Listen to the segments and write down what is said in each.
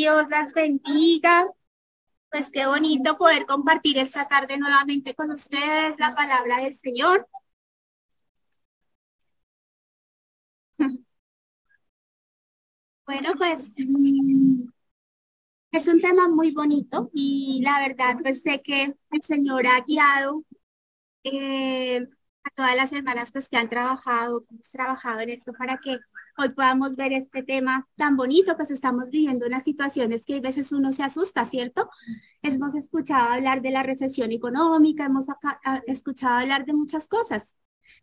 Dios las bendiga. Pues qué bonito poder compartir esta tarde nuevamente con ustedes la palabra del Señor. Bueno, pues mm, es un tema muy bonito y la verdad pues sé que el Señor ha guiado eh, a todas las hermanas pues, que han trabajado, hemos trabajado en esto para que hoy podamos ver este tema tan bonito, pues estamos viviendo unas situaciones que a veces uno se asusta, ¿cierto? Hemos escuchado hablar de la recesión económica, hemos ah, escuchado hablar de muchas cosas,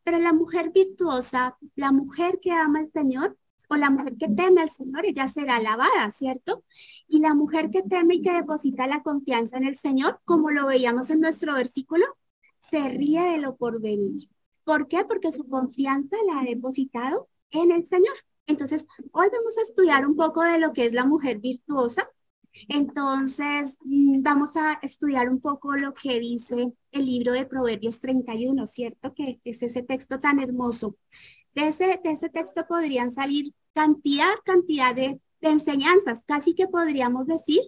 pero la mujer virtuosa, la mujer que ama al Señor, o la mujer que teme al Señor, ella será alabada, ¿cierto? Y la mujer que teme y que deposita la confianza en el Señor, como lo veíamos en nuestro versículo, se ríe de lo por venir. ¿Por qué? Porque su confianza la ha depositado en el Señor. Entonces, hoy vamos a estudiar un poco de lo que es la mujer virtuosa. Entonces, mm, vamos a estudiar un poco lo que dice el libro de Proverbios 31, ¿cierto? Que es ese texto tan hermoso. De ese, de ese texto podrían salir cantidad, cantidad de, enseñanzas. Casi que podríamos decir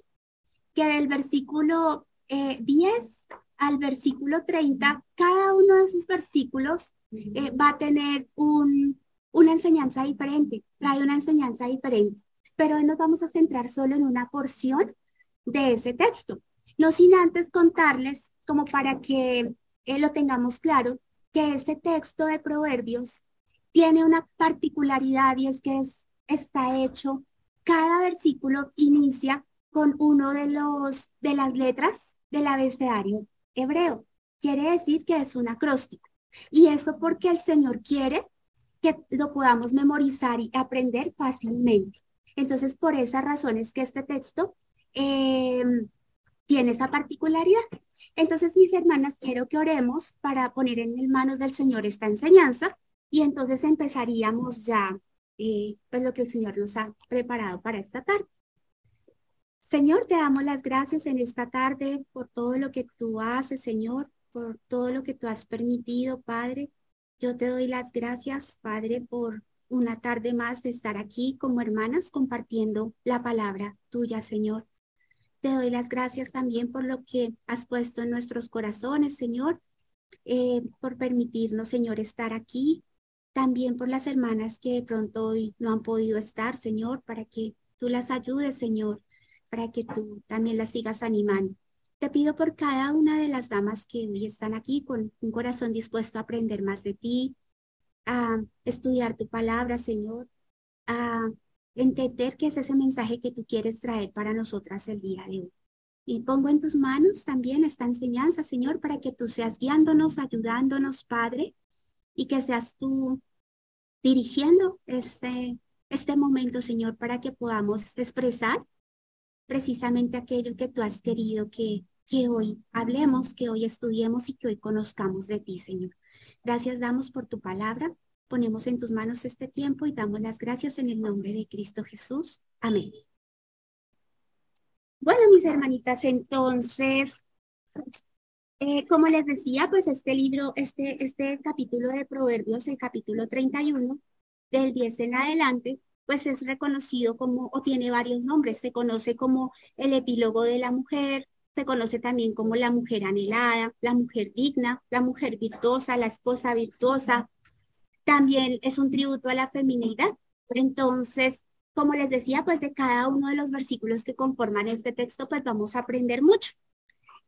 que del versículo 10 eh, al versículo 30, cada uno de esos versículos eh, va a tener un, una enseñanza diferente, trae una enseñanza diferente. Pero hoy nos vamos a centrar solo en una porción de ese texto. No sin antes contarles, como para que eh, lo tengamos claro, que ese texto de Proverbios tiene una particularidad y es que es, está hecho, cada versículo inicia con uno de los de las letras del abecedario hebreo. Quiere decir que es un acróstico. Y eso porque el Señor quiere que lo podamos memorizar y aprender fácilmente. Entonces, por esa razón es que este texto em, tiene esa particularidad. Entonces, mis hermanas, quiero que oremos para poner en manos del Señor esta enseñanza y entonces empezaríamos ya eh, pues lo que el Señor nos ha preparado para esta tarde. Señor, te damos las gracias en esta tarde por todo lo que tú haces, Señor, por todo lo que tú has permitido, Padre. Yo te doy las gracias, Padre, por una tarde más de estar aquí como hermanas compartiendo la palabra tuya, Señor. Te doy las gracias también por lo que has puesto en nuestros corazones, Señor, eh, por permitirnos, Señor, estar aquí. También por las hermanas que de pronto hoy no han podido estar, Señor, para que tú las ayudes, Señor, para que tú también las sigas animando. Te pido por cada una de las damas que hoy están aquí con un corazón dispuesto a aprender más de ti, a estudiar tu palabra, Señor, a entender qué es ese mensaje que tú quieres traer para nosotras el día de hoy. Y pongo en tus manos también esta enseñanza, Señor, para que tú seas guiándonos, ayudándonos, Padre, y que seas tú dirigiendo este, este momento, Señor, para que podamos expresar precisamente aquello que tú has querido que, que hoy hablemos, que hoy estudiemos y que hoy conozcamos de ti, Señor. Gracias damos por tu palabra. Ponemos en tus manos este tiempo y damos las gracias en el nombre de Cristo Jesús. Amén. Bueno, mis hermanitas, entonces, eh, como les decía, pues este libro, este, este capítulo de Proverbios, el capítulo 31, del 10 en adelante, pues es reconocido como, o tiene varios nombres, se conoce como el epílogo de la mujer, se conoce también como la mujer anhelada, la mujer digna, la mujer virtuosa, la esposa virtuosa. También es un tributo a la feminidad. Entonces, como les decía, pues de cada uno de los versículos que conforman este texto, pues vamos a aprender mucho.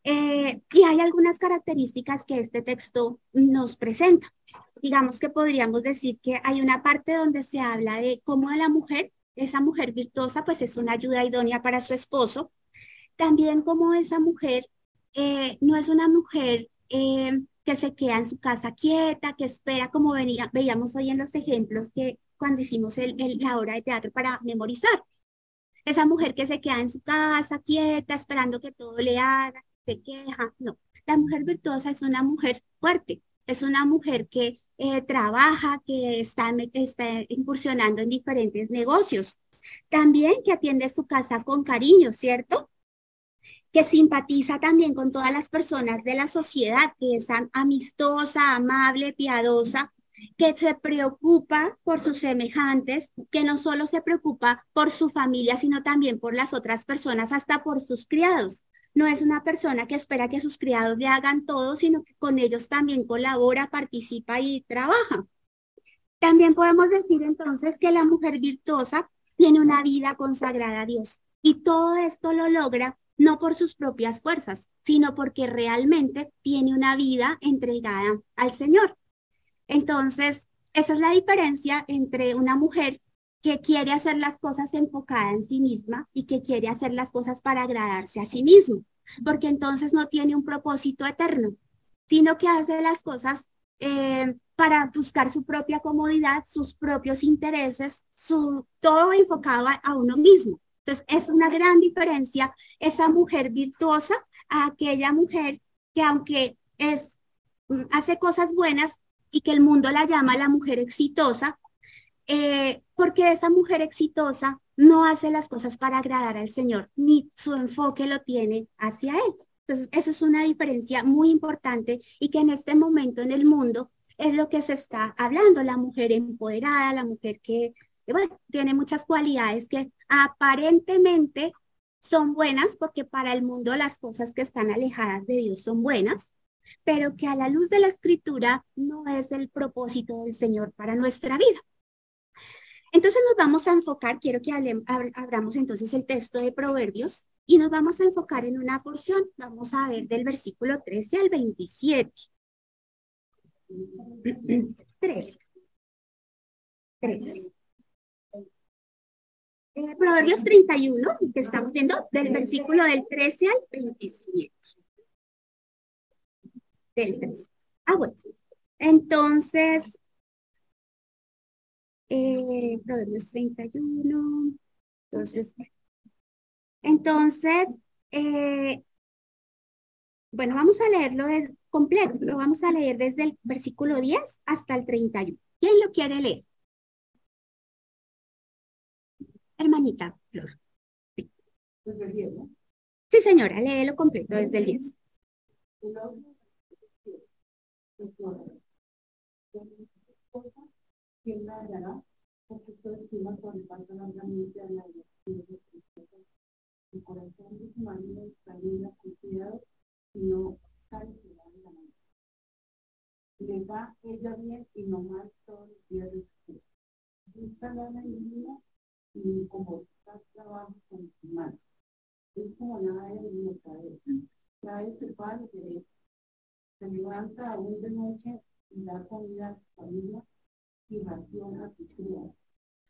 Eh, y hay algunas características que este texto nos presenta. Digamos que podríamos decir que hay una parte donde se habla de cómo la mujer, esa mujer virtuosa, pues es una ayuda idónea para su esposo. También como esa mujer eh, no es una mujer eh, que se queda en su casa quieta, que espera, como venía, veíamos hoy en los ejemplos que cuando hicimos la obra de teatro para memorizar. Esa mujer que se queda en su casa quieta, esperando que todo le haga, se queja, no. La mujer virtuosa es una mujer fuerte, es una mujer que eh, trabaja, que está, está incursionando en diferentes negocios. También que atiende su casa con cariño, ¿cierto? Que simpatiza también con todas las personas de la sociedad, que es amistosa, amable, piadosa, que se preocupa por sus semejantes, que no solo se preocupa por su familia, sino también por las otras personas, hasta por sus criados. No es una persona que espera que sus criados le hagan todo, sino que con ellos también colabora, participa y trabaja. También podemos decir entonces que la mujer virtuosa tiene una vida consagrada a Dios. Y todo esto lo logra no por sus propias fuerzas, sino porque realmente tiene una vida entregada al Señor. Entonces, esa es la diferencia entre una mujer que quiere hacer las cosas enfocada en sí misma y que quiere hacer las cosas para agradarse a sí mismo, porque entonces no tiene un propósito eterno, sino que hace las cosas eh, para buscar su propia comodidad, sus propios intereses, su, todo enfocado a uno mismo. Entonces, es una gran diferencia esa mujer virtuosa a aquella mujer que aunque es, mm, hace cosas buenas y que el mundo la llama la mujer exitosa, eh, porque esa mujer exitosa no hace las cosas para agradar al Señor, ni su enfoque lo tiene hacia Él. Entonces, eso es una diferencia muy importante y que en este momento en el mundo es lo que se está hablando, la mujer empoderada, la mujer que bueno, tiene muchas cualidades que aparentemente son buenas porque para el mundo las cosas que están alejadas de Dios son buenas, pero que a la luz de la escritura no es el propósito del Señor para nuestra vida. Entonces nos vamos a enfocar, quiero que abramos entonces el texto de Proverbios y nos vamos a enfocar en una porción. Vamos a ver del versículo 13 al 27. 13. 13. Eh, Proverbios 31, que estamos viendo, del versículo del 13 al 27. Del 13. Ah, bueno. Entonces, eh, Proverbios 31. Entonces, entonces eh, bueno, vamos a leerlo de, completo, lo vamos a leer desde el versículo 10 hasta el 31. ¿Quién lo quiere leer? Hermanita Flor. Sí. Sí, señora, léelo completo desde el 10. ¿Quién la hallará? Porque estoy encima por el El corazón de su marido con cuidado y no la mano. Le va ella bien y no mal todos los días de su vida. Busca la vida y como trabajando con tu mano. Es como nada de mercadeo. Trae tu pan y se levanta aún de noche y da comida a tu familia y raciona a tu cría.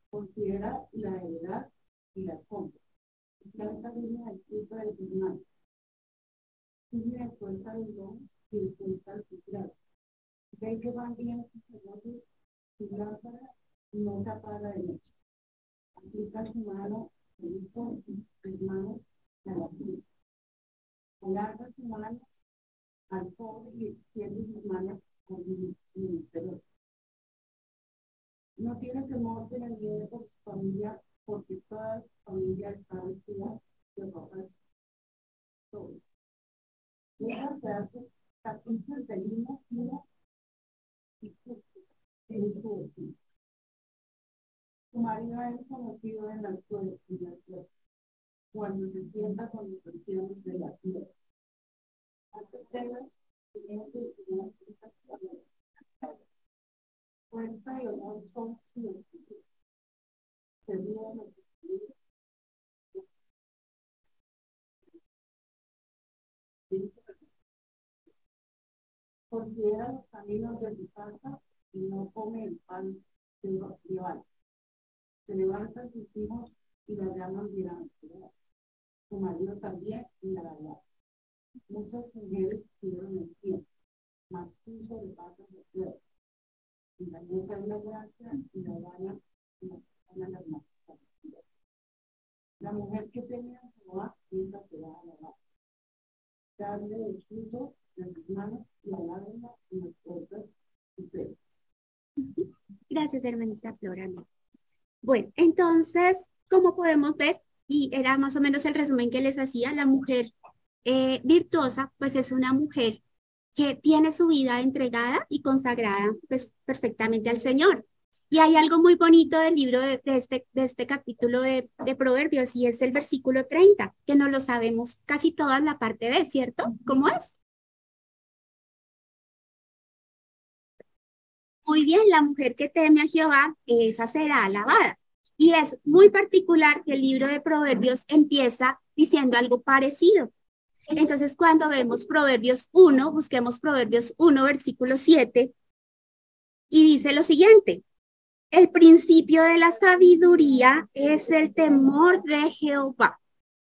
Considera la edad y la compra. Y planta viña el fruto de tus manos. Sigue cuenta del don y en cuenta de tu grado. Ve que van bien tus negocios, tu lámpara no se apaga de noche aplica su mano, con sus manos a la cruz. Alarga su mano al pobre y extiende sus manos con ministerio. No tiene temor de la vida por su familia, porque toda su familia está vestida de ropa sobre. Deja de hacer capítulos del mismo puro y justo en su Su marido es conocido en la tierra, cuando se sienta con las presiones de la tierra. Fuerza y honor son su Considera los caminos de su casa y no come el pan de los rivales se levantan sus hijos y la llaman mirando. Su marido también y la verdad. Muchas mujeres tuvieron el tiempo, más puso de patas de tierra. Y la mujer es la gracia y la gana y la las más. La mujer que tenía su Jehová nunca se va a lavar. Darle el fruto de sus manos y alárgala en las puertas de Gracias, hermanita Flora. Bueno, entonces, como podemos ver, y era más o menos el resumen que les hacía, la mujer eh, virtuosa, pues es una mujer que tiene su vida entregada y consagrada pues perfectamente al Señor. Y hay algo muy bonito del libro de, este, de este capítulo de, de, Proverbios y es el versículo 30, que no lo sabemos casi toda la parte B, ¿cierto? ¿Cómo es? Muy bien, la mujer que teme a Jehová, esa será alabada. Y es muy particular que el libro de Proverbios empieza diciendo algo parecido. Entonces, cuando vemos Proverbios 1, busquemos Proverbios 1, versículo 7, y dice lo siguiente, el principio de la sabiduría es el temor de Jehová.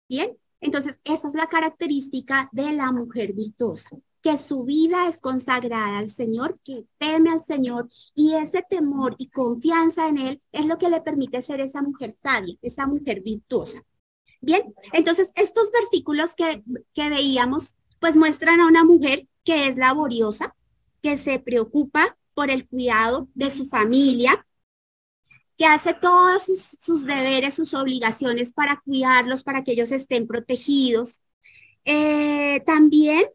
Bien, entonces esa es la característica de la mujer virtuosa, que su vida es consagrada al Señor, que teme al Señor y ese temor y confianza en Él es lo que le permite ser esa mujer sabia, esa mujer virtuosa. Bien, entonces estos versículos que, que veíamos, pues muestran a una mujer que es laboriosa, que se preocupa por el cuidado de su familia, que hace todos sus, deberes, sus obligaciones para cuidarlos, para que ellos estén protegidos. Eh, también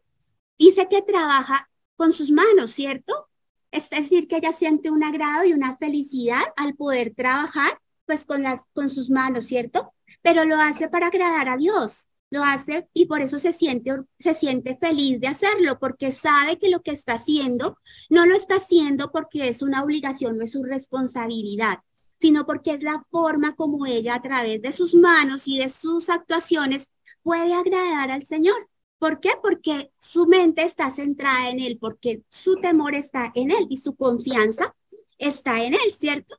dice que trabaja con sus manos, ¿cierto? Es decir, que ella siente un agrado y una felicidad al poder trabajar pues con, las, con sus manos, ¿cierto? pero lo hace para agradar a Dios. Lo hace y por eso se siente, se siente feliz de hacerlo, porque sabe que lo que está haciendo no lo está haciendo porque es una obligación, no es su responsabilidad, sino porque es la forma como ella a través de sus manos y de sus actuaciones puede agradar al Señor. ¿Por qué? Porque su mente está centrada en Él, porque su temor está en Él y su confianza está en Él, ¿cierto?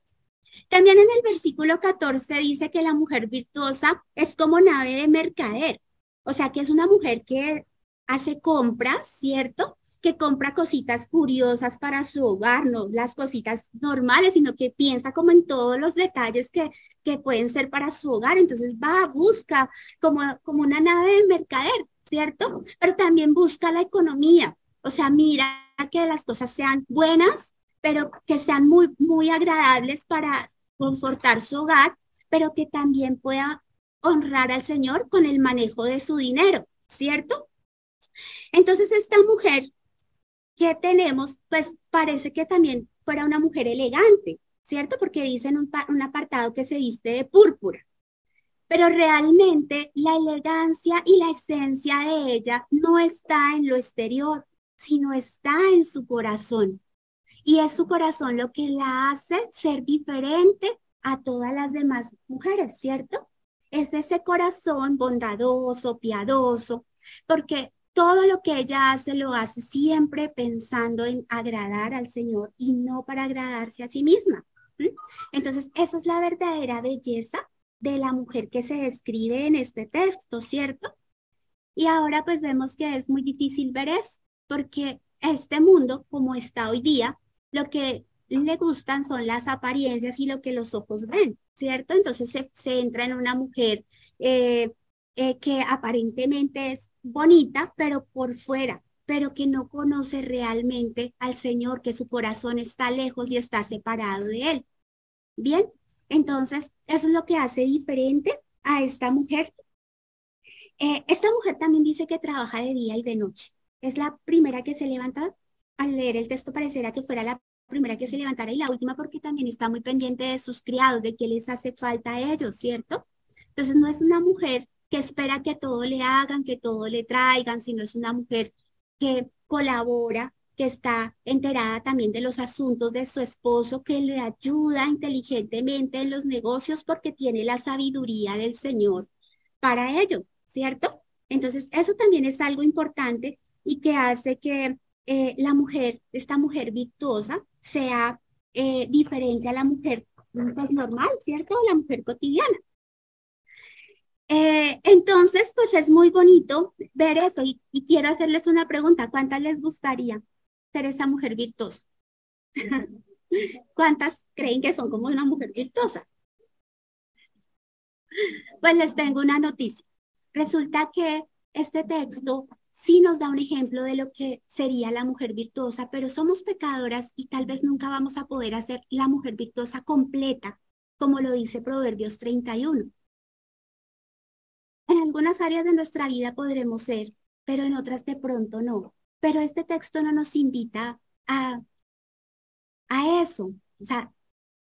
También en el versículo 14 dice que la mujer virtuosa es como nave de mercader, o sea que es una mujer que hace compras, ¿cierto? Que compra cositas curiosas para su hogar, no las cositas normales, sino que piensa como en todos los detalles que, que pueden ser para su hogar. Entonces va, busca como, como una nave de mercader, ¿cierto? Pero también busca la economía. O sea, mira que las cosas sean buenas, pero que sean muy, muy agradables para confortar su hogar, pero que también pueda honrar al Señor con el manejo de su dinero, ¿cierto? Entonces esta mujer que tenemos, pues parece que también fuera una mujer elegante, ¿cierto? Porque dice en un, un apartado que se viste de púrpura. Pero realmente la elegancia y la esencia de ella no está en lo exterior, sino está en su corazón. Y es su corazón lo que la hace ser diferente a todas las demás mujeres, ¿cierto? Es ese corazón bondadoso, piadoso, porque todo lo que ella hace lo hace siempre pensando en agradar al Señor y no para agradarse a sí misma. Entonces, esa es la verdadera belleza de la mujer que se describe en este texto, ¿cierto? Y ahora pues vemos que es muy difícil ver eso, porque este mundo, como está hoy día, lo que le gustan son las apariencias y lo que los ojos ven, ¿cierto? Entonces se, entra en una mujer eh, eh, que aparentemente es bonita, pero por fuera, pero que no conoce realmente al Señor, que su corazón está lejos y está separado de Él. Bien, entonces eso es lo que hace diferente a esta mujer. Eh, esta mujer también dice que trabaja de día y de noche. Es la primera que se levanta al leer el texto pareciera que fuera la primera que se levantara y la última porque también está muy pendiente de sus criados, de qué les hace falta a ellos, ¿cierto? Entonces no es una mujer que espera que todo le hagan, que todo le traigan, sino es una mujer que colabora, que está enterada también de los asuntos de su esposo, que le ayuda inteligentemente en los negocios porque tiene la sabiduría del Señor para ello, ¿cierto? Entonces, eso también es algo importante y que hace que eh, la mujer, esta mujer virtuosa, sea eh, diferente a la mujer pues, normal, ¿cierto? La mujer cotidiana. Eh, entonces, pues es muy bonito ver eso y, y, quiero hacerles una pregunta. ¿Cuántas les gustaría ser esa mujer virtuosa? ¿Cuántas creen que son como una mujer virtuosa? Pues les tengo una noticia. Resulta que este texto sí nos da un ejemplo de lo que sería la mujer virtuosa, pero somos pecadoras y tal vez nunca vamos a poder hacer la mujer virtuosa completa, como lo dice Proverbios 31. En algunas áreas de nuestra vida podremos ser, pero en otras de pronto no. Pero este texto no nos invita a, a eso. O sea,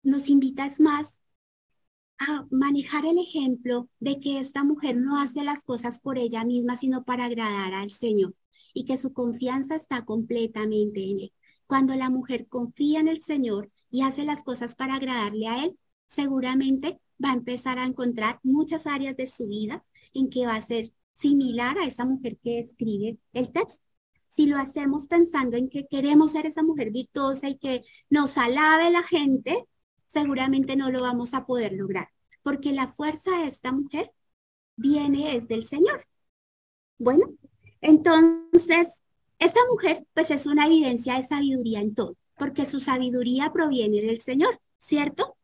nos invita es más a manejar el ejemplo de que esta mujer no hace las cosas por ella misma, sino para agradar al Señor y que su confianza está completamente en Él. Cuando la mujer confía en el Señor y hace las cosas para agradarle a Él, seguramente va a empezar a encontrar muchas áreas de su vida en que va a ser similar a esa mujer que escribe el texto. Si lo hacemos pensando en que queremos ser esa mujer virtuosa y que nos alabe la gente, seguramente no lo vamos a poder lograr, porque la fuerza de esta mujer viene desde el Señor. Bueno, entonces, esta mujer pues es una evidencia de sabiduría en todo, porque su sabiduría proviene del Señor, ¿cierto?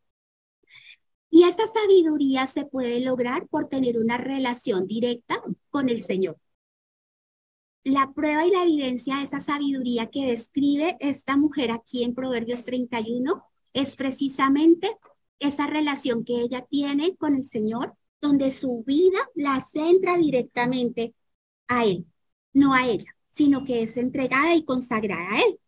Y esa sabiduría se puede lograr por tener una relación directa con el Señor. La prueba y la evidencia de esa sabiduría que describe esta mujer aquí en Proverbios 31 es precisamente esa relación que ella tiene con el Señor, donde su vida la centra directamente a Él, no a ella, sino que es entregada y consagrada a Él.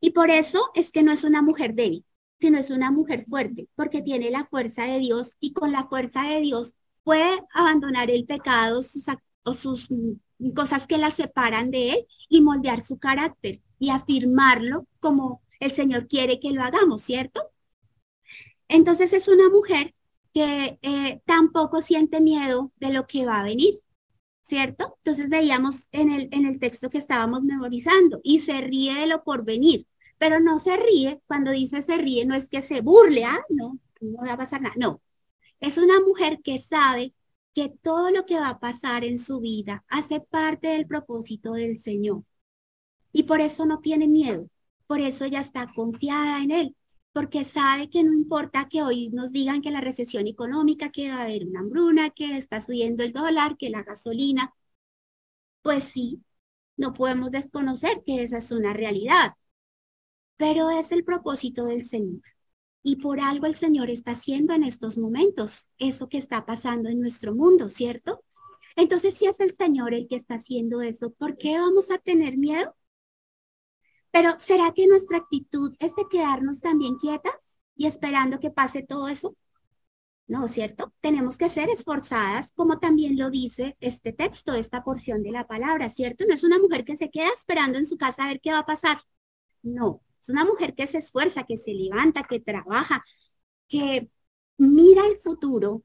Y por eso es que no es una mujer débil, sino es una mujer fuerte, porque tiene la fuerza de Dios y con la fuerza de Dios puede abandonar el pecado sus, o sus cosas que la separan de Él y moldear su carácter y afirmarlo como el Señor quiere que lo hagamos, ¿cierto? Entonces es una mujer que eh, tampoco siente miedo de lo que va a venir, ¿cierto? Entonces veíamos en el, en el texto que estábamos memorizando y se ríe de lo por venir, pero no se ríe, cuando dice se ríe no es que se burle, ah, no, no va a pasar nada, no. Es una mujer que sabe que todo lo que va a pasar en su vida hace parte del propósito del Señor. Y por eso no tiene miedo, por eso ella está confiada en él, porque sabe que no importa que hoy nos digan que la recesión económica, que va a haber una hambruna, que está subiendo el dólar, que la gasolina, pues sí, no podemos desconocer que esa es una realidad, pero es el propósito del Señor. Y por algo el Señor está haciendo en estos momentos eso que está pasando en nuestro mundo, ¿cierto? Entonces, si es el Señor el que está haciendo eso, ¿por qué vamos a tener miedo? Pero ¿será que nuestra actitud es de quedarnos también quietas y esperando que pase todo eso? No, ¿cierto? Tenemos que ser esforzadas, como también lo dice este texto, esta porción de la palabra, ¿cierto? No es una mujer que se queda esperando en su casa a ver qué va a pasar. No, es una mujer que se esfuerza, que se levanta, que trabaja, que mira el futuro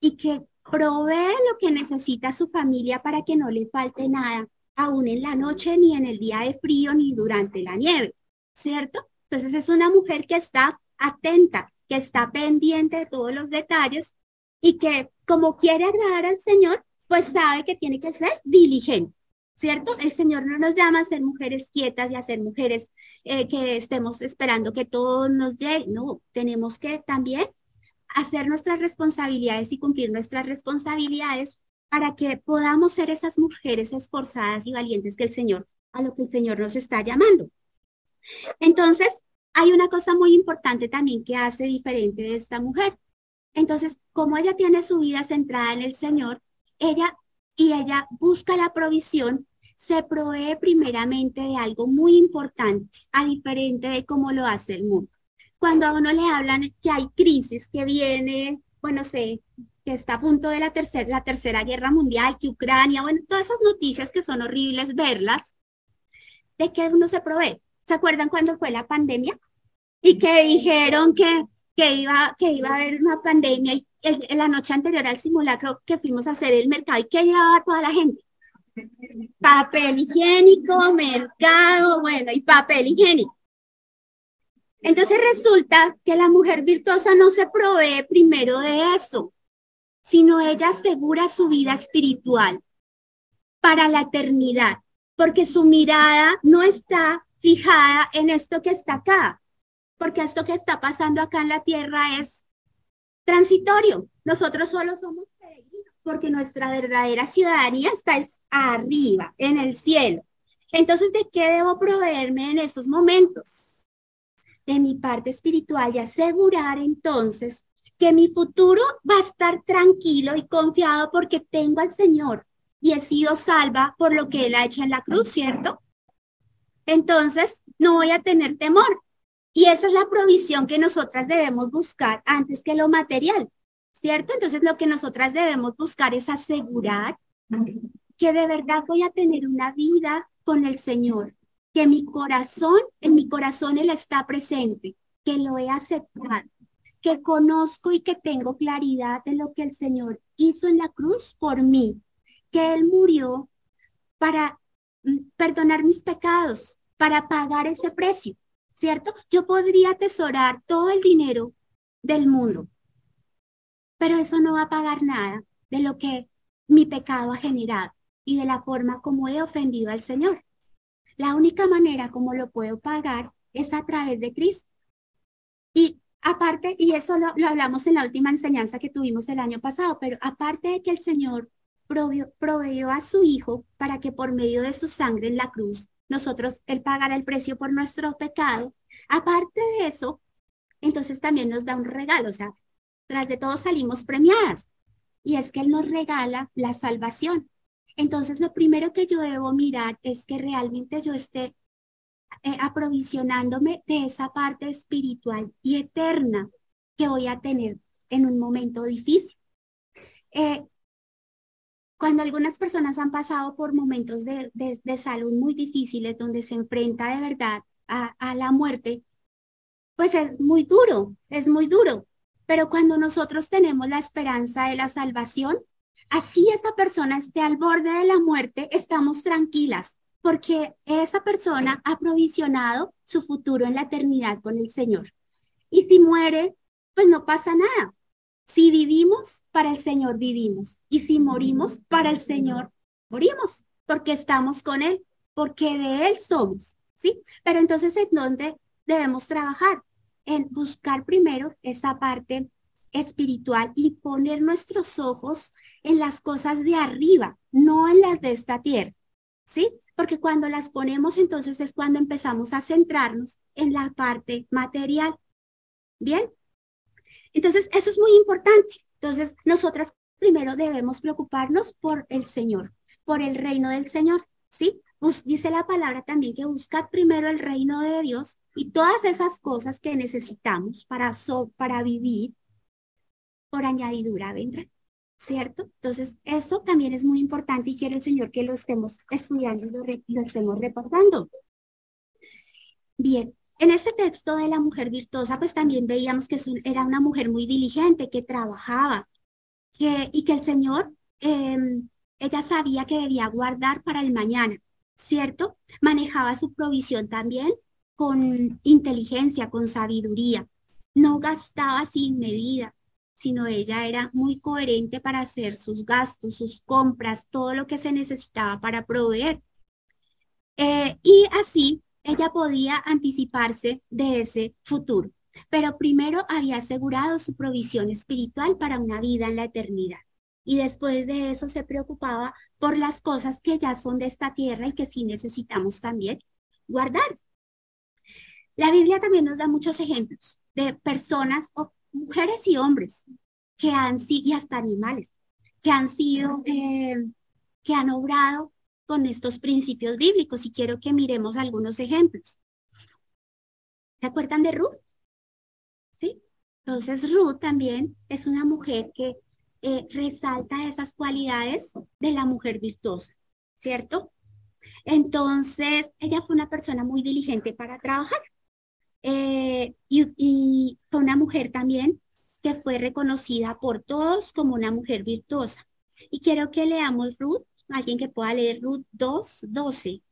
y que provee lo que necesita su familia para que no le falte nada aún en la noche, ni en el día de frío, ni durante la nieve, ¿cierto? Entonces es una mujer que está atenta, que está pendiente de todos los detalles y que como quiere agradar al Señor, pues sabe que tiene que ser diligente, ¿cierto? El Señor no nos llama a ser mujeres quietas y a ser mujeres eh, que estemos esperando que todo nos llegue, no, tenemos que también hacer nuestras responsabilidades y cumplir nuestras responsabilidades para que podamos ser esas mujeres esforzadas y valientes que el Señor, a lo que el Señor nos está llamando. Entonces, hay una cosa muy importante también que hace diferente de esta mujer. Entonces, como ella tiene su vida centrada en el Señor, ella y ella busca la provisión, se provee primeramente de algo muy importante, a diferente de cómo lo hace el mundo. Cuando a uno le hablan que hay crisis, que viene, bueno, sé, que está a punto de la, tercera la tercera guerra mundial, que Ucrania, bueno, todas esas noticias que son horribles verlas, de que uno se provee. ¿Se acuerdan cuando fue la pandemia? Y que dijeron que, que, iba, que iba a haber una pandemia y la noche anterior al simulacro que fuimos a hacer el mercado y que llevaba toda la gente. Papel higiénico, mercado, bueno, y papel higiénico. Entonces resulta que la mujer virtuosa no se provee primero de eso sino ella asegura su vida espiritual para la eternidad, porque su mirada no está fijada en esto que está acá, porque esto que está pasando acá en la tierra es transitorio. Nosotros solo somos peregrinos, porque nuestra verdadera ciudadanía está arriba, en el cielo. Entonces, ¿de qué debo proveerme en esos momentos? De mi parte espiritual y asegurar entonces que mi futuro va a estar tranquilo y confiado porque tengo al Señor y he sido salva por lo que Él ha hecho en la cruz, ¿cierto? entonces no voy a tener temor. Y esa es la provisión que nosotras debemos buscar antes que lo material, ¿cierto? Entonces lo que nosotras debemos buscar es asegurar que de verdad voy a tener una vida con el Señor, que mi corazón, en mi corazón Él está presente, que lo he aceptado, que conozco y que tengo claridad de lo que el Señor hizo en la cruz por mí, que Él murió para mm, perdonar mis pecados, para pagar ese precio, ¿cierto? Yo podría atesorar todo el dinero del mundo, pero eso no va a pagar nada de lo que mi pecado ha generado y de la forma como he ofendido al Señor. La única manera como lo puedo pagar es a través de Cristo. Y aparte, y eso lo, hablamos en la última enseñanza que tuvimos el año pasado, pero aparte de que el Señor proveyó a su Hijo para que por medio de su sangre en la cruz, nosotros, Él pagara el precio por nuestro pecado, aparte de eso, entonces también nos da un regalo, o sea, tras de todo salimos premiadas. Y es que Él nos regala la salvación. Entonces, lo primero que yo debo mirar es que realmente yo esté eh, aprovisionándome de esa parte espiritual y eterna que voy a tener en un momento difícil. Eh, cuando algunas personas han pasado por momentos de, salud muy difíciles, donde se enfrenta de verdad a, a la muerte, pues es muy duro, es muy duro. Pero cuando nosotros tenemos la esperanza de la salvación, así esa persona esté al borde de la muerte, estamos tranquilas, porque esa persona ha provisionado su futuro en la eternidad con el Señor. Y si muere, pues no pasa nada. Si vivimos, para el Señor vivimos. Y si morimos, para el Señor morimos, porque estamos con Él, porque de Él somos. ¿Sí? Pero entonces, ¿en dónde debemos trabajar? En buscar primero esa parte espiritual y poner nuestros ojos en las cosas de arriba, no en las de esta tierra, ¿sí? Porque cuando las ponemos, entonces es cuando empezamos a centrarnos en la parte material. ¿Bien? Entonces, eso es muy importante. Entonces, nosotras primero debemos preocuparnos por el Señor, por el reino del Señor, ¿sí? dice la palabra también que buscar primero el reino de Dios y todas esas cosas que necesitamos para, para vivir por añadidura vendrá, ¿cierto? Entonces, eso también es muy importante y quiere el Señor que lo estemos estudiando y lo, estemos reportando. Bien, en este texto de la mujer virtuosa, pues también veíamos que era una mujer muy diligente, que trabajaba, que, y que el Señor, em, ella sabía que debía guardar para el mañana, ¿cierto? Manejaba su provisión también con inteligencia, con sabiduría. No gastaba sin medida, sino ella era muy coherente para hacer sus gastos, sus compras, todo lo que se necesitaba para proveer. Eh, y así ella podía anticiparse de ese futuro. Pero primero había asegurado su provisión espiritual para una vida en la eternidad. Y después de eso se preocupaba por las cosas que ya son de esta tierra y que sí necesitamos también guardar. La Biblia también nos da muchos ejemplos de personas o mujeres y hombres que han sido, y hasta animales, que han sido, eh, que han obrado con estos principios bíblicos. Y quiero que miremos algunos ejemplos. ¿Se acuerdan de Ruth? ¿Sí? Entonces Ruth también es una mujer que eh, resalta esas cualidades de la mujer virtuosa, ¿cierto? Entonces, ella fue una persona muy diligente para trabajar. Eh, y, fue una mujer también que fue reconocida por todos como una mujer virtuosa. Y quiero que leamos Ruth, alguien que pueda leer Ruth 2, 12.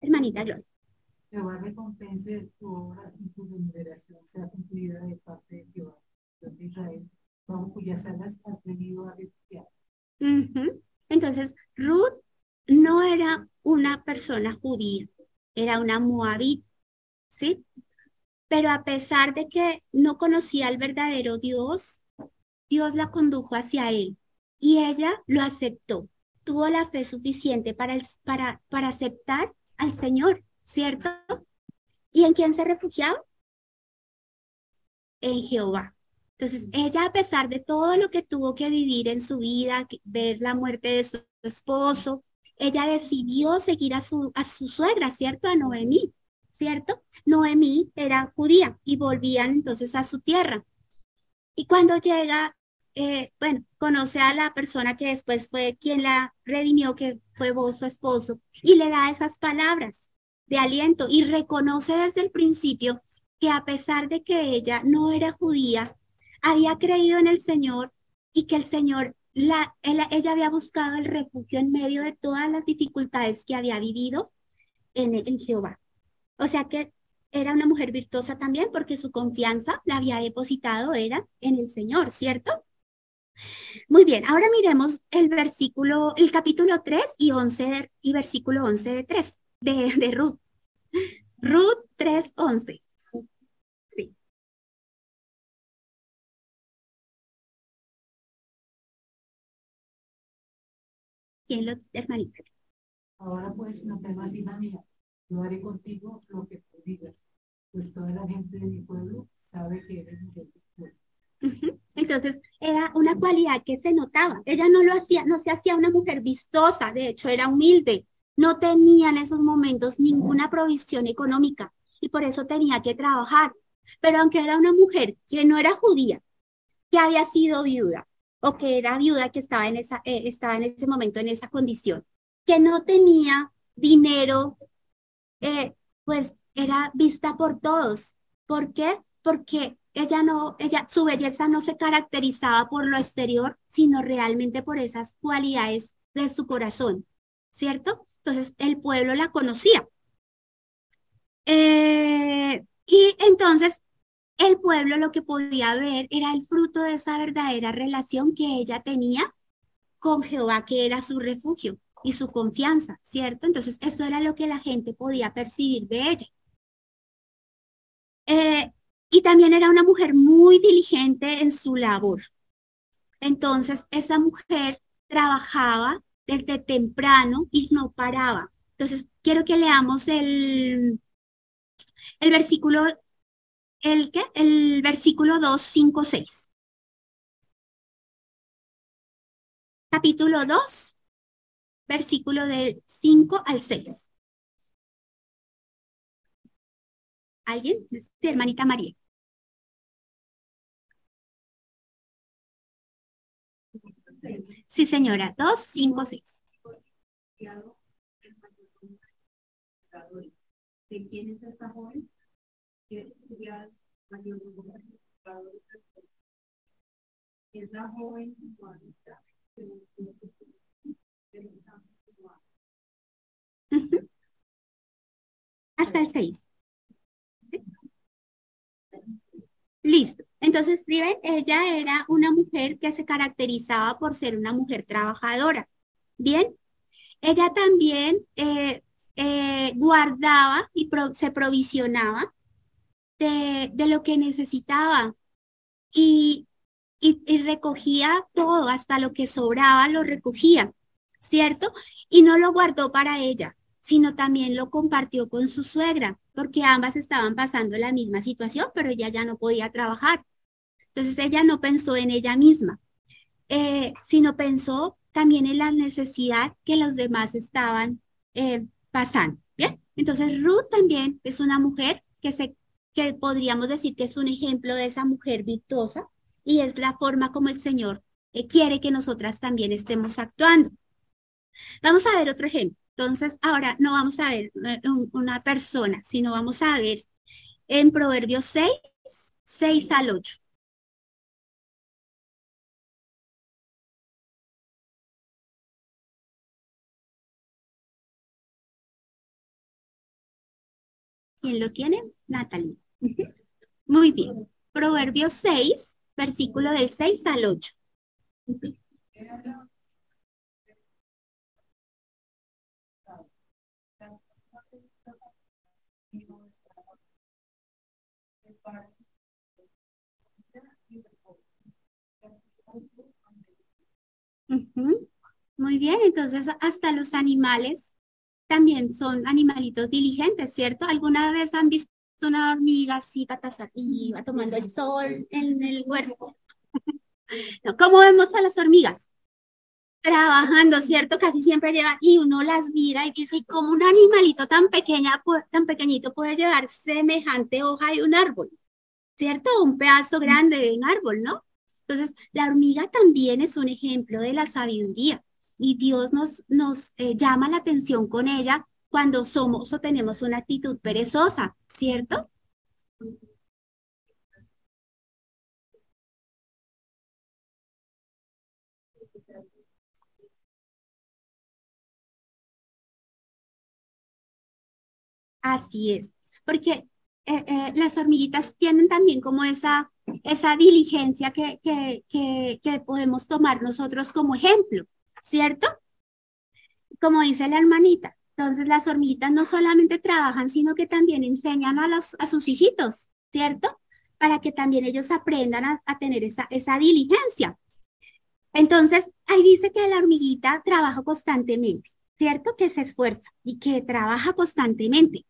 Hermanita Gloria. Jehová recompense tu obra y tu remuneración sea cumplida de parte de Jehová, Dios de Israel, bajo cuyas alas has venido a refugiar. Entonces, Ruth no era una persona judía, era una moabita, ¿sí? Pero a pesar de que no conocía al verdadero Dios, Dios la condujo hacia él y ella lo aceptó. Tuvo la fe suficiente para, para, para aceptar al Señor, ¿cierto? ¿Y en quién se refugiaba? En Jehová. Entonces, ella, a pesar de todo lo que tuvo que vivir en su vida, ver la muerte de su esposo, ella decidió seguir a su, a su suegra, ¿cierto? A Noemí, ¿cierto? Noemí era judía y volvían entonces a su tierra. Y cuando llega, eh, bueno, conoce a la persona que después fue quien la redimió, que fue vos, su esposo, y le da esas palabras de aliento y reconoce desde el principio que a pesar de que ella no era judía, había creído en el Señor y que el Señor la, ella había buscado el refugio en medio de todas las dificultades que había vivido en, en Jehová. O sea que era una mujer virtuosa también porque su confianza la había depositado era en el Señor, ¿cierto? Muy bien, ahora miremos el versículo, el capítulo 3 y 11 y versículo 11 de 3 de, de Ruth. Ruth 3, 11. ¿Quién lo, hermanita? Ahora pues no temas, hija mía, yo haré contigo lo que tú digas, pues toda la gente de mi pueblo sabe que eres mujer Entonces, era una cualidad que se notaba. Ella no lo hacía, no se hacía una mujer vistosa, de hecho era humilde. No tenía en esos momentos ninguna provisión económica y por eso tenía que trabajar. Pero aunque era una mujer que no era judía, que había sido viuda, o que era viuda que estaba en, esa, eh, estaba en ese momento en esa condición, que no tenía dinero, eh, pues era vista por todos. ¿Por qué? Porque ella no, ella, su belleza no se caracterizaba por lo exterior, sino realmente por esas cualidades de su corazón, ¿cierto? Entonces el pueblo la conocía. Eh, y entonces el pueblo lo que podía ver era el fruto de esa verdadera relación que ella tenía con Jehová, que era su refugio y su confianza, ¿cierto? Entonces, eso era lo que la gente podía percibir de ella. Eh, y también era una mujer muy diligente en su labor. Entonces, esa mujer trabajaba desde temprano y no paraba. Entonces, quiero que leamos el, el versículo el, ¿qué? el versículo 2, 5, 6. Capítulo 2, versículo del 5 al 6. ¿Alguien? Sí, hermanita María. Sí, señora. 2, 5, 6. ¿De quién es esta joven? es la joven hasta el 6. Listo. Entonces, ¿sí ella era una mujer que se caracterizaba por ser una mujer trabajadora. Bien. Ella también eh, eh, guardaba y se provisionaba de, lo que necesitaba y, y, recogía todo, hasta lo que sobraba lo recogía, ¿cierto? Y no lo guardó para ella, sino también lo compartió con su suegra, porque ambas estaban pasando la misma situación, pero ella ya no podía trabajar. Entonces ella no pensó en ella misma, eh, sino pensó también en la necesidad que los demás estaban eh, pasando. Bien, entonces Ruth también es una mujer que se que podríamos decir que es un ejemplo de esa mujer virtuosa y es la forma como el Señor eh, quiere que nosotras también estemos actuando. Vamos a ver otro ejemplo. Entonces, ahora no vamos a ver eh, una persona, sino vamos a ver en Proverbios 6, 6 al 8. ¿Quién lo tiene? Natalie. Muy bien. Proverbios 6, versículo del 6 al 8. Muy bien, entonces hasta los animales también son animalitos diligentes, ¿cierto? ¿Alguna vez han visto una hormiga así, patas arriba, tomando el sol en el huerto. no, ¿Cómo vemos a las hormigas? Trabajando, ¿cierto? Casi siempre llevan, y uno las mira y dice, ¿cómo un animalito tan pequeña, tan pequeñito puede llevar semejante hoja de un árbol? ¿Cierto? Un pedazo grande de un árbol, ¿no? Entonces, la hormiga también es un ejemplo de la sabiduría y Dios nos, nos eh, llama la atención con ella cuando somos o tenemos una actitud perezosa, ¿cierto? Así es, porque eh, eh, las hormiguitas tienen también como esa, esa diligencia que, que, que, podemos tomar nosotros como ejemplo, ¿cierto? Como dice la hermanita, entonces las hormiguitas no solamente trabajan, sino que también enseñan a, los, a sus hijitos, ¿cierto? Para que también ellos aprendan a, tener esa, esa diligencia. Entonces, ahí dice que la hormiguita trabaja constantemente, ¿cierto? Que se esfuerza y que trabaja constantemente.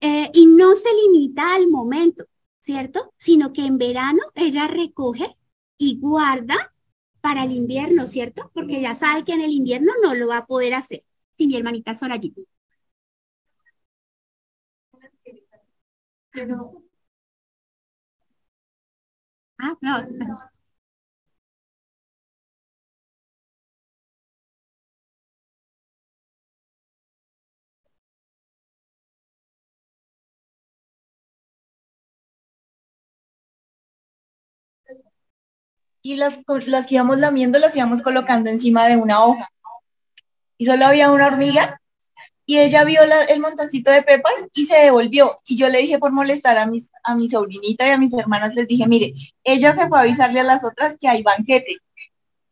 Eh, y no se limita al momento, ¿cierto? Sino que en verano ella recoge y guarda para el invierno, ¿cierto? Porque ya sabe que en el invierno no lo va a poder hacer y mi hermanita Sorayita. Ah, no. Y las, las íbamos lamiendo las íbamos colocando encima de una hoja y solo había una hormiga y ella vio el montoncito de pepas y se devolvió. Y yo le dije por molestar a, mis, a mi sobrinita y a mis hermanas, les dije, mire, ella se fue a avisarle a las otras que hay banquete.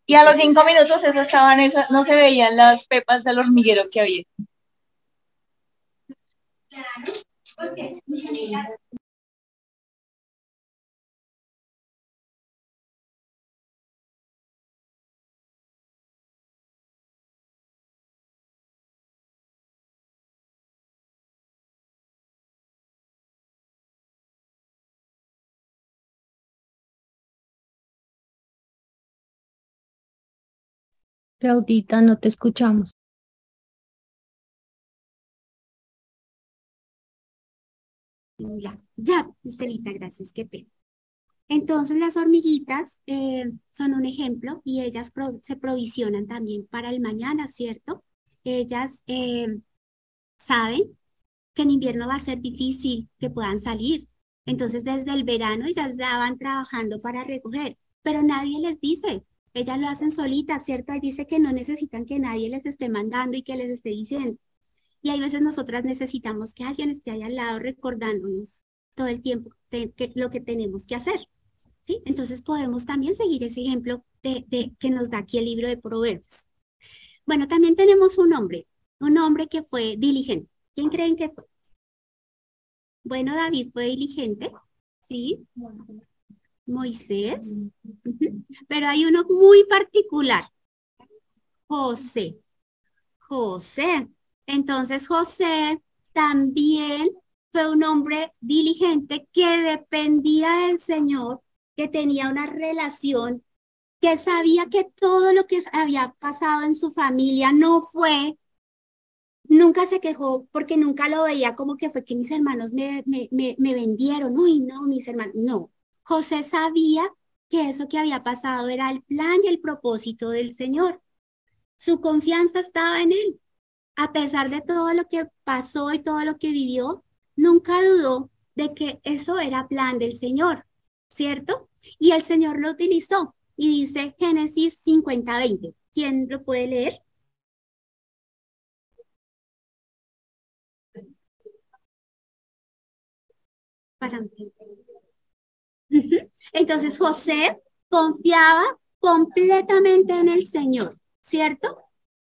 Y a los cinco minutos eso estaban, esas, no se veían las pepas del hormiguero que había. Claudita, no te escuchamos. Ya, ya, Estelita, gracias, qué pena. Entonces las hormiguitas eh, son un ejemplo y ellas se provisionan también para el mañana, ¿cierto? Ellas eh, saben que en invierno va a ser difícil que puedan salir. Entonces desde el verano ellas ya van trabajando para recoger, pero nadie les dice, ellas lo hacen solitas, ¿cierto? Y dice que no necesitan que nadie les esté mandando y que les esté diciendo. Y hay veces nosotras necesitamos que alguien esté ahí al lado recordándonos todo el tiempo lo que tenemos que hacer. ¿sí? Entonces podemos también seguir ese ejemplo de, de, que nos da aquí el libro de Proverbios. Bueno, también tenemos un hombre, un hombre que fue diligente. ¿Quién creen que fue? Bueno, David fue diligente, ¿sí? Moisés, pero hay uno muy particular, José. José. Entonces José también fue un hombre diligente que dependía del Señor, que tenía una relación, que sabía que todo lo que había pasado en su familia no fue, nunca se quejó porque nunca lo veía como que fue que mis hermanos me, me, me, vendieron, uy, no, mis hermanos, no, José sabía que eso que había pasado era el plan y el propósito del Señor. Su confianza estaba en él. A pesar de todo lo que pasó y todo lo que vivió, nunca dudó de que eso era plan del Señor, ¿cierto? Y el Señor lo utilizó. Y dice Génesis 50-20. ¿Quién lo puede leer? Para entonces José confiaba completamente en el Señor, ¿cierto?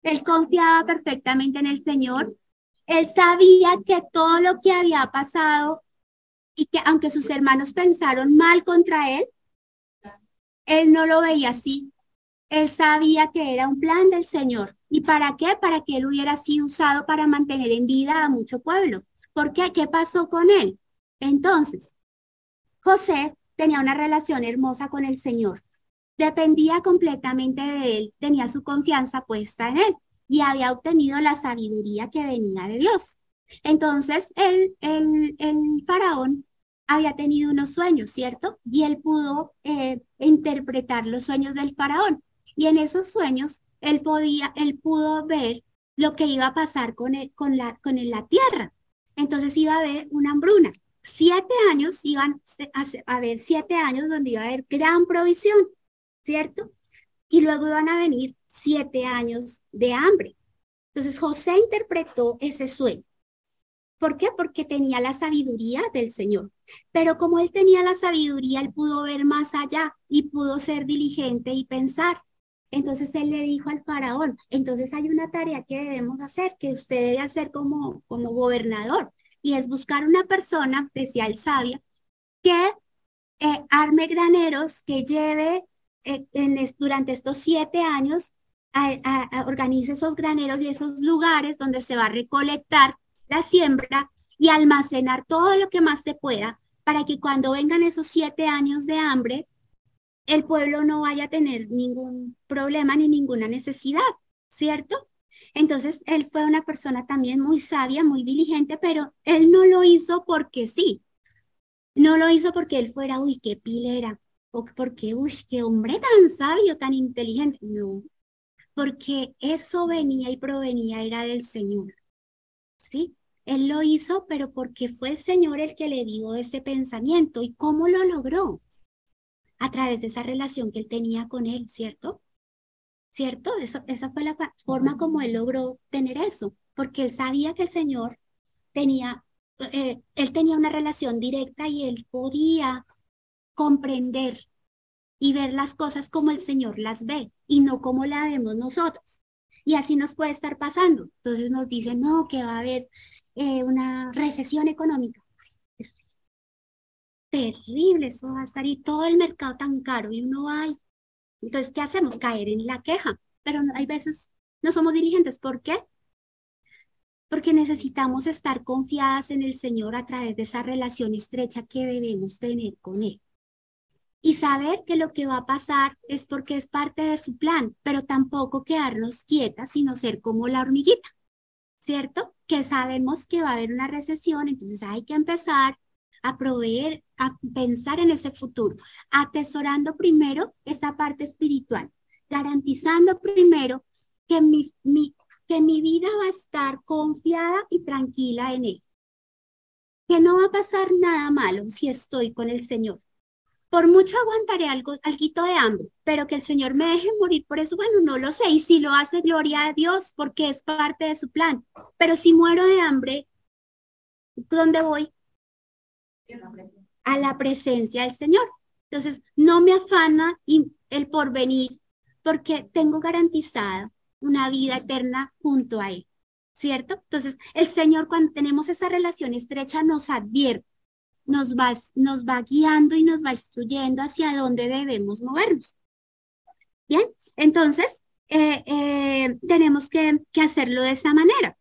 Él confiaba perfectamente en el Señor. Él sabía que todo lo que había pasado y que aunque sus hermanos pensaron mal contra él, él no lo veía así. Él sabía que era un plan del Señor. ¿Y para qué? Para que él hubiera sido usado para mantener en vida a mucho pueblo ¿Por qué? ¿Qué pasó con él? Entonces, José tenía una relación hermosa con el Señor. Dependía completamente de él, tenía su confianza puesta en él y había obtenido la sabiduría que venía de Dios. Entonces, el, el, el faraón había tenido unos sueños, ¿cierto? Y él pudo eh, interpretar los sueños del faraón. Y en esos sueños, él podía, él pudo ver lo que iba a pasar con, con, la, con la tierra. Entonces iba a haber una hambruna. Siete años iban a, haber siete años donde iba a haber gran provisión, ¿cierto? Y luego iban a venir siete años de hambre. Entonces José interpretó ese sueño. ¿Por qué? Porque tenía la sabiduría del Señor. Pero como él tenía la sabiduría, él pudo ver más allá y pudo ser diligente y pensar. Entonces él le dijo al faraón, entonces hay una tarea que debemos hacer, que usted debe hacer como, como gobernador, y es buscar una persona especial, sabia, que eh, arme graneros, que lleve eh, durante estos siete años, organice esos graneros y esos lugares donde se va a recolectar la siembra y almacenar todo lo que más se pueda para que cuando vengan esos siete años de hambre, el pueblo no vaya a tener ningún problema ni ninguna necesidad, ¿cierto? Entonces, él fue una persona también muy sabia, muy diligente, pero él no lo hizo porque sí. No lo hizo porque él fuera, uy, qué pilera, o porque, uy, qué hombre tan sabio, tan inteligente. No, porque eso venía y provenía era del Señor. ¿Sí? Él lo hizo, pero porque fue el Señor el que le dio ese pensamiento. ¿Y cómo lo logró? A través de esa relación que él tenía con él, ¿cierto? ¿Cierto? Eso, esa fue la forma como él logró tener eso, porque él sabía que el Señor tenía, eh, él tenía una relación directa y él podía comprender y ver las cosas como el Señor las ve y no como la vemos nosotros. Y así nos puede estar pasando. Entonces nos dicen, no, que va a haber eh, una recesión económica. Terrible, eso va a estar y todo el mercado tan caro y uno va Entonces, ¿qué hacemos? Caer en la queja. Pero hay veces no somos dirigentes. ¿Por qué? Porque necesitamos estar confiadas en el Señor a través de esa relación estrecha que debemos tener con Él y saber que lo que va a pasar es porque es parte de su plan, pero tampoco quedarnos quietas, sino ser como la hormiguita, ¿cierto? Que sabemos que va a haber una recesión, entonces hay que empezar a proveer, a pensar en ese futuro, atesorando primero esa parte espiritual, garantizando primero que mi, que mi vida va a estar confiada y tranquila en Él, que no va a pasar nada malo si estoy con el Señor por mucho aguantaré algo, algo de hambre, pero que el Señor me deje morir por eso, bueno, no lo sé. Y si lo hace, gloria a Dios, porque es parte de su plan. Pero si muero de hambre, ¿dónde voy? A la presencia del Señor. Entonces, no me afana el porvenir, porque tengo garantizada una vida eterna junto a Él. ¿Cierto? Entonces, el Señor, cuando tenemos esa relación estrecha, nos advierte nos va, guiando y nos va instruyendo hacia dónde debemos movernos. Bien, entonces eh, eh, tenemos que, hacerlo de esa manera.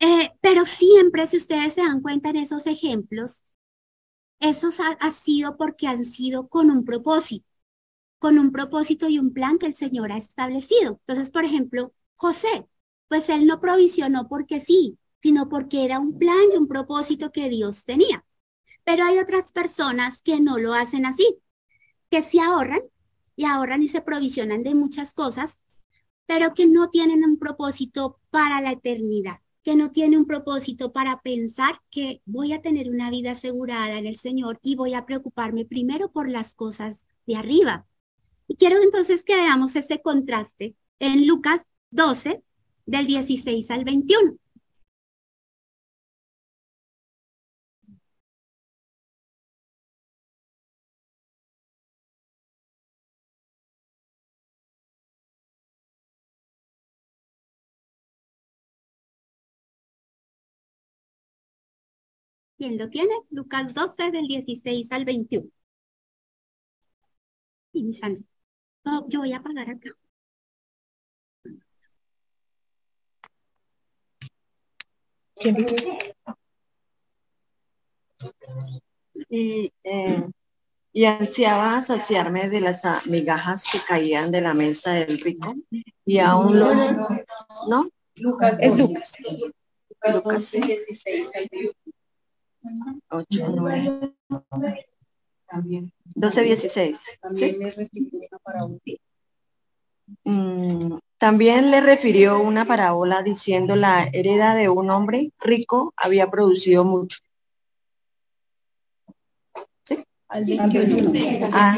Eh, pero siempre, si ustedes se dan cuenta en esos ejemplos, esos ha, sido porque han sido con un propósito, con un propósito y un plan que el Señor ha establecido. Entonces, por ejemplo, José, pues él no provisionó porque sí, sino porque era un plan y un propósito que Dios tenía. Pero hay otras personas que no lo hacen así, que se ahorran y ahorran y se provisionan de muchas cosas, pero que no tienen un propósito para la eternidad, que no tienen un propósito para pensar que voy a tener una vida asegurada en el Señor y voy a preocuparme primero por las cosas de arriba. Y quiero entonces que veamos ese contraste en Lucas 12, del 16 al 21. ¿Quién lo tiene? Lucas 12 del 16 al 21. Y mi yo voy a pagar acá. Y, eh, y ansiaba saciarme de las migajas que caían de la mesa del rico y aún los no Lucas, es Lucas. Lucas 8 9 También, 12 16 ¿sí? también le refirió una parábola. Mm, también le refirió una parábola diciendo la hereda de un hombre rico había producido mucho. ¿Sí? Ah.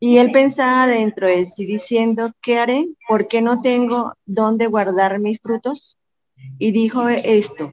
Y él pensaba dentro de sí diciendo, ¿qué haré? ¿Por qué no tengo dónde guardar mis frutos? Y dijo esto,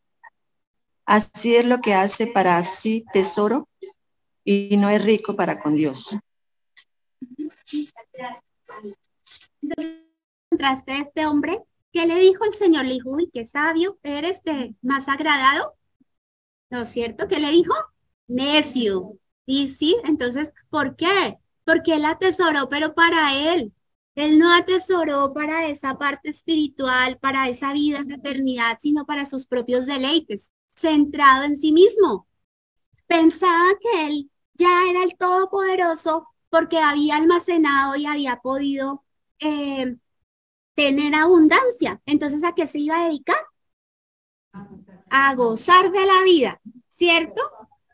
Así es lo que hace para sí tesoro y no es rico para con Dios. A este hombre, ¿qué le dijo el Señor? Le dijo, uy, qué sabio, eres de más agradado. ¿No es cierto? ¿Qué le dijo? Necio. Y sí, entonces, ¿por qué? Porque él atesoró, pero para él. Él no atesoró para esa parte espiritual, para esa vida en la eternidad, sino para sus propios deleites, centrado en sí mismo. Pensaba que él ya era el todopoderoso porque había almacenado y había podido eh, tener abundancia. Entonces, ¿a qué se iba a dedicar? A gozar de la vida, ¿cierto?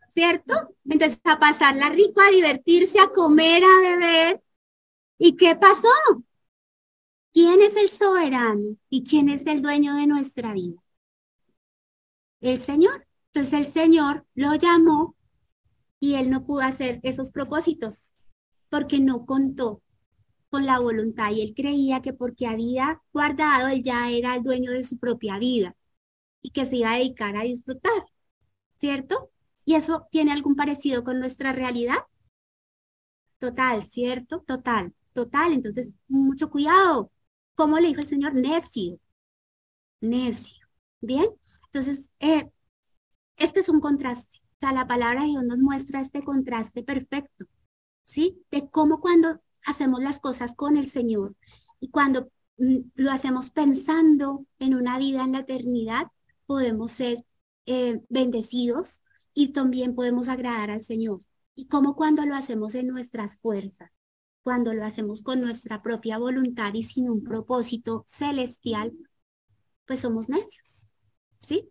¿Cierto? Entonces, a pasarla rico, a divertirse, a comer, a beber. ¿Y qué pasó? ¿Quién es el soberano y quién es el dueño de nuestra vida? El Señor. Entonces el Señor lo llamó y él no pudo hacer esos propósitos porque no contó con la voluntad y él creía que porque había guardado, él ya era el dueño de su propia vida y que se iba a dedicar a disfrutar, ¿cierto? ¿Y eso tiene algún parecido con nuestra realidad? Total, ¿cierto? Total, total. Entonces, mucho cuidado. ¿Cómo le dijo el Señor? Necio. Necio. ¿Bien? Entonces, eh, este es un contraste. O sea, la palabra de Dios nos muestra este contraste perfecto, ¿sí? De cómo cuando hacemos las cosas con el Señor y cuando mm, lo hacemos pensando en una vida en la eternidad, podemos ser eh, bendecidos y también podemos agradar al Señor. Y cómo cuando lo hacemos en nuestras fuerzas, cuando lo hacemos con nuestra propia voluntad y sin un propósito celestial, pues somos necios, ¿sí?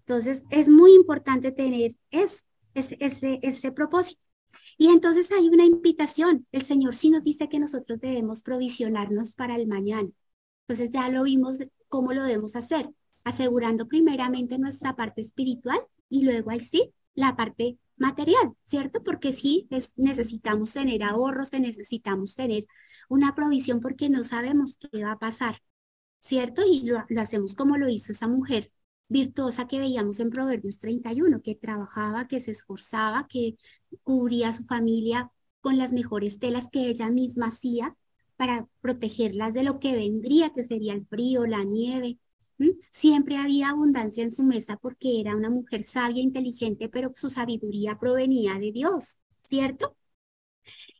Entonces, es muy importante tener eso, ese, ese, ese propósito. Y entonces hay una invitación. El Señor sí nos dice que nosotros debemos provisionarnos para el mañana. Entonces ya lo vimos cómo lo debemos hacer, asegurando primeramente nuestra parte espiritual y luego ahí sí la parte material, ¿cierto? Porque sí es, necesitamos tener ahorros, necesitamos tener una provisión porque no sabemos qué va a pasar, ¿cierto? Y lo, lo hacemos como lo hizo esa mujer virtuosa que veíamos en Proverbios 31, que trabajaba, que se esforzaba, que cubría a su familia con las mejores telas que ella misma hacía para protegerlas de lo que vendría, que sería el frío, la nieve. Siempre había abundancia en su mesa porque era una mujer sabia, inteligente, pero su sabiduría provenía de Dios, ¿cierto?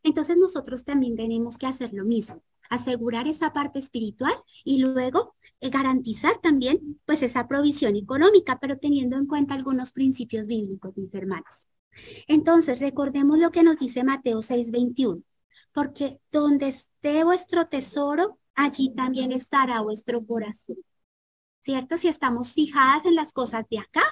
Entonces nosotros también tenemos que hacer lo mismo asegurar esa parte espiritual y luego eh, garantizar también pues esa provisión económica, pero teniendo en cuenta algunos principios bíblicos, mis hermanos. Entonces, recordemos lo que nos dice Mateo 6:21, porque donde esté vuestro tesoro, allí también estará vuestro corazón. ¿Cierto? Si estamos fijadas en las cosas de acá,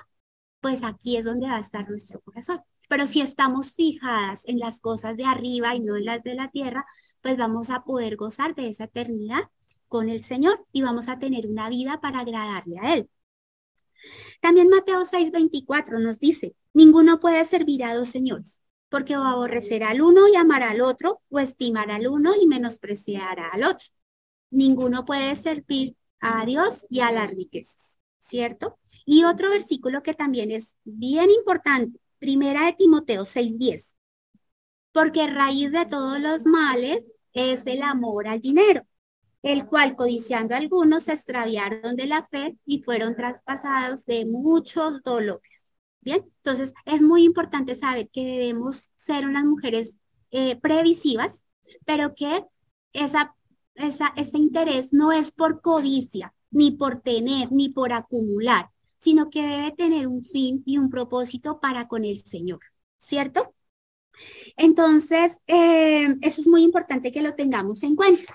pues aquí es donde va a estar nuestro corazón. Pero si estamos fijadas en las cosas de arriba y no en las de la tierra, pues vamos a poder gozar de esa eternidad con el Señor y vamos a tener una vida para agradarle a Él. También Mateo 6:24 nos dice, ninguno puede servir a dos señores, porque o aborrecerá al uno y amará al otro, o estimará al uno y menospreciará al otro. Ninguno puede servir a Dios y a las riquezas. ¿cierto? Y otro versículo que también es bien importante, primera de Timoteo 6:10, porque raíz de todos los males es el amor al dinero, el cual codiciando algunos se extraviaron de la fe y fueron traspasados de muchos dolores. Bien, entonces es muy importante saber que debemos ser unas mujeres eh, previsivas, pero que esa, esa, ese interés no es por codicia, ni por tener, ni por acumular, sino que debe tener un fin y un propósito para con el Señor, ¿cierto? Entonces, eh, eso es muy importante que lo tengamos en cuenta.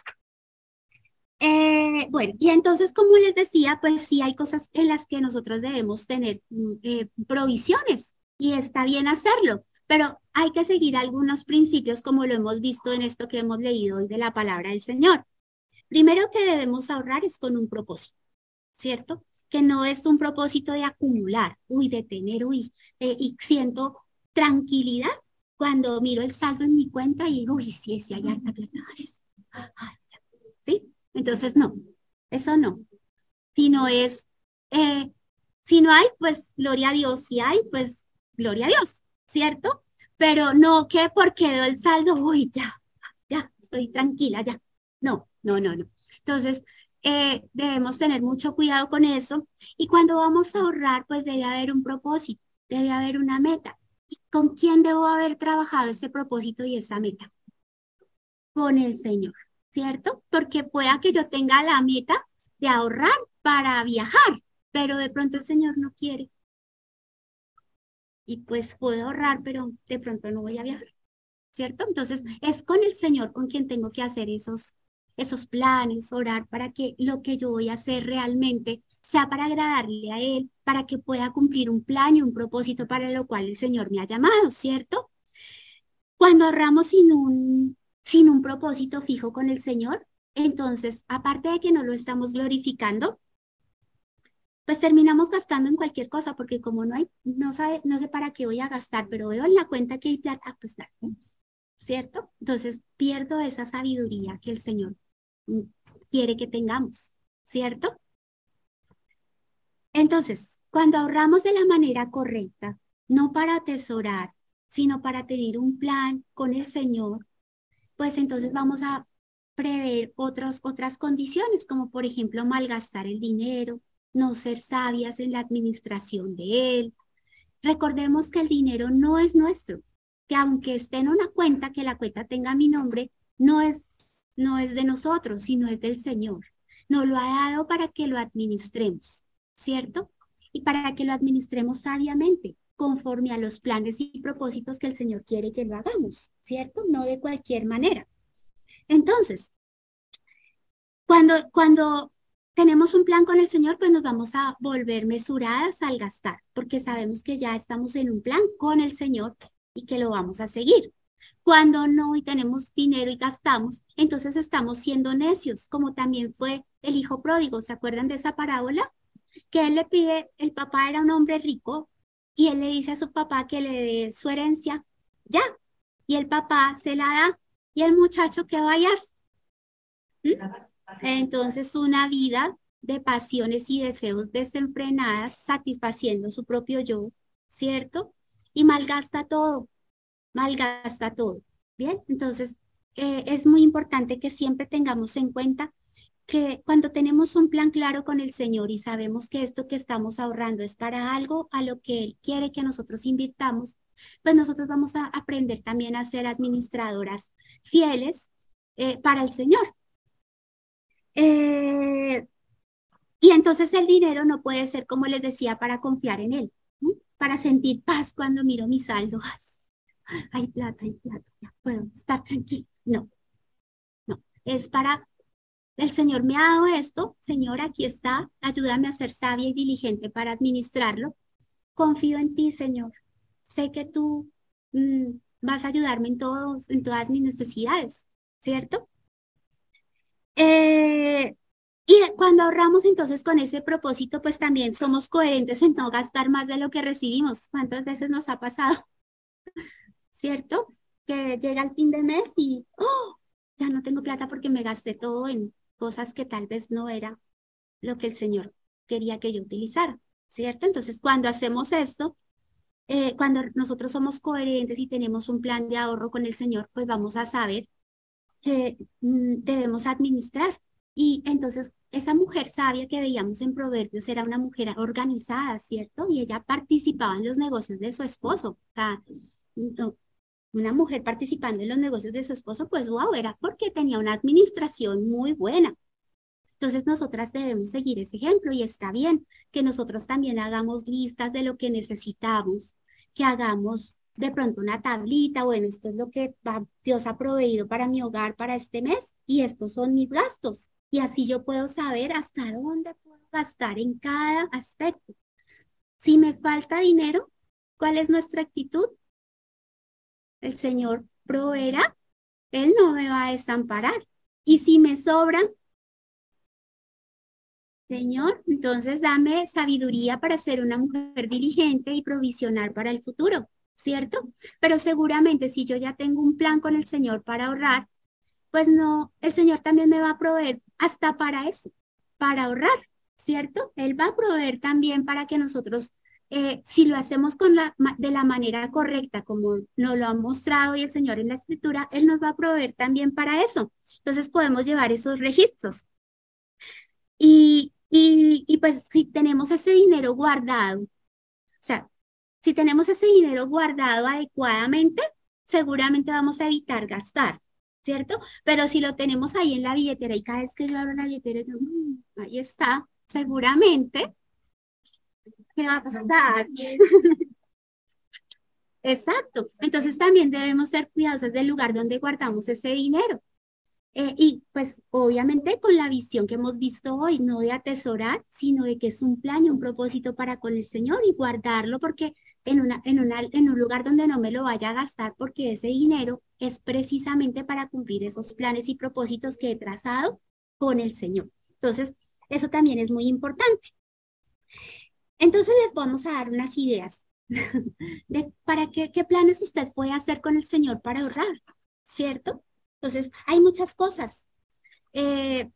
Eh, bueno, y entonces, como les decía, pues sí hay cosas en las que nosotros debemos tener mm, eh, provisiones y está bien hacerlo, pero hay que seguir algunos principios como lo hemos visto en esto que hemos leído de la palabra del Señor. Primero que debemos ahorrar es con un propósito, ¿cierto? Que no es un propósito de acumular, uy, de tener, uy, eh, y siento tranquilidad cuando miro el saldo en mi cuenta y digo, uy, sí, sí hay harta plata. ¿Sí? Entonces, no, eso no. Si no es, eh, si no hay, pues gloria a Dios. Si hay, pues gloria a Dios, ¿cierto? Pero no que porque veo el saldo, uy, ya, ya, estoy tranquila, ya. No, no, no, no. Entonces, eh, debemos tener mucho cuidado con eso. Y cuando vamos a ahorrar, pues debe haber un propósito, debe haber una meta. ¿Y con quién debo haber trabajado ese propósito y esa meta? Con el Señor, ¿cierto? Porque pueda que yo tenga la meta de ahorrar para viajar, pero de pronto el Señor no quiere. Y pues puedo ahorrar, pero de pronto no voy a viajar, ¿cierto? Entonces, es con el Señor con quien tengo que hacer esos esos planes, orar para que lo que yo voy a hacer realmente sea para agradarle a Él, para que pueda cumplir un plan y un propósito para lo cual el Señor me ha llamado, ¿cierto? Cuando ahorramos sin un, sin un propósito fijo con el Señor, entonces, aparte de que no lo estamos glorificando, pues terminamos gastando en cualquier cosa, porque como no hay, no sabe, no sé para qué voy a gastar, pero veo en la cuenta que hay plata, pues gastemos, ¿cierto? Entonces pierdo esa sabiduría que el Señor quiere que tengamos, ¿cierto? Entonces, cuando ahorramos de la manera correcta, no para atesorar, sino para tener un plan con el Señor, pues entonces vamos a prever otros, otras condiciones, como por ejemplo malgastar el dinero, no ser sabias en la administración de él. Recordemos que el dinero no es nuestro, que aunque esté en una cuenta, que la cuenta tenga mi nombre, no es no es de nosotros, sino es del Señor. Nos lo ha dado para que lo administremos, ¿cierto? Y para que lo administremos sabiamente, conforme a los planes y propósitos que el Señor quiere que lo hagamos, ¿cierto? No de cualquier manera. Entonces, cuando, cuando tenemos un plan con el Señor, pues nos vamos a volver mesuradas al gastar, porque sabemos que ya estamos en un plan con el Señor y que lo vamos a seguir. Cuando no y tenemos dinero y gastamos, entonces estamos siendo necios, como también fue el hijo pródigo. ¿Se acuerdan de esa parábola? Que él le pide, el papá era un hombre rico y él le dice a su papá que le dé su herencia, ya. Y el papá se la da y el muchacho que vayas. ¿Mm? Entonces una vida de pasiones y deseos desenfrenadas, satisfaciendo su propio yo, ¿cierto? Y malgasta todo malgasta todo. Bien, entonces eh, es muy importante que siempre tengamos en cuenta que cuando tenemos un plan claro con el Señor y sabemos que esto que estamos ahorrando es para algo a lo que Él quiere que nosotros invirtamos, pues nosotros vamos a aprender también a ser administradoras fieles eh, para el Señor. Eh, y entonces el dinero no puede ser, como les decía, para confiar en Él, para sentir paz cuando miro mi saldo hay plata, hay plata, ya puedo estar tranquilo. No, no, es para, el Señor me ha dado esto, Señor, aquí está, ayúdame a ser sabia y diligente para administrarlo. Confío en ti, Señor. Sé que tú mm, vas a ayudarme en, todos, en todas mis necesidades, ¿cierto? Eh, y cuando ahorramos entonces con ese propósito, pues también somos coherentes en no gastar más de lo que recibimos. ¿Cuántas veces nos ha pasado? ¿Cierto? Que llega el fin de mes y, oh, ya no tengo plata porque me gasté todo en cosas que tal vez no era lo que el Señor quería que yo utilizara, ¿cierto? Entonces, cuando hacemos esto, eh, cuando nosotros somos coherentes y tenemos un plan de ahorro con el Señor, pues vamos a saber que mm, debemos administrar. Y entonces esa mujer sabia que veíamos en Proverbios era una mujer organizada, ¿cierto? Y ella participaba en los negocios de su esposo. Una mujer participando en los negocios de su esposo, pues wow, era porque tenía una administración muy buena. Entonces nosotras debemos seguir ese ejemplo y está bien que nosotros también hagamos listas de lo que necesitamos, que hagamos de pronto una tablita, bueno, esto es lo que Dios ha proveído para mi hogar para este mes y estos son mis gastos. Y así yo puedo saber hasta dónde puedo gastar en cada aspecto. Si me falta dinero, ¿cuál es nuestra actitud? El Señor proveerá, Él no me va a desamparar. Y si me sobran, Señor, entonces dame sabiduría para ser una mujer diligente y provisionar para el futuro, ¿cierto? Pero seguramente si yo ya tengo un plan con el Señor para ahorrar, pues no, el Señor también me va a proveer hasta para eso, para ahorrar, ¿cierto? Él va a proveer también para que nosotros, eh, si lo hacemos con la, de la manera correcta, como nos lo ha mostrado y el Señor en la Escritura, Él nos va a proveer también para eso. Entonces podemos llevar esos registros. Y, y, pues si tenemos ese dinero guardado, o sea, si tenemos ese dinero guardado adecuadamente, seguramente vamos a evitar gastar, ¿cierto? Pero si lo tenemos ahí en la billetera y cada vez que yo abro la billetera, yo, mm, ahí está, seguramente, ¿qué va a pasar? Exacto. Entonces también debemos ser cuidadosos del lugar donde guardamos ese dinero. Eh, y pues obviamente con la visión que hemos visto hoy, no de atesorar, sino de que es un plan y un propósito para con el Señor y guardarlo porque en, una, en, una, en un lugar donde no me lo vaya a gastar porque ese dinero es precisamente para cumplir esos planes y propósitos que he trazado con el Señor. Entonces, eso también es muy importante. Entonces les vamos a dar unas ideas de para qué, qué planes usted puede hacer con el Señor para ahorrar, ¿cierto? Entonces, hay muchas cosas. Eh,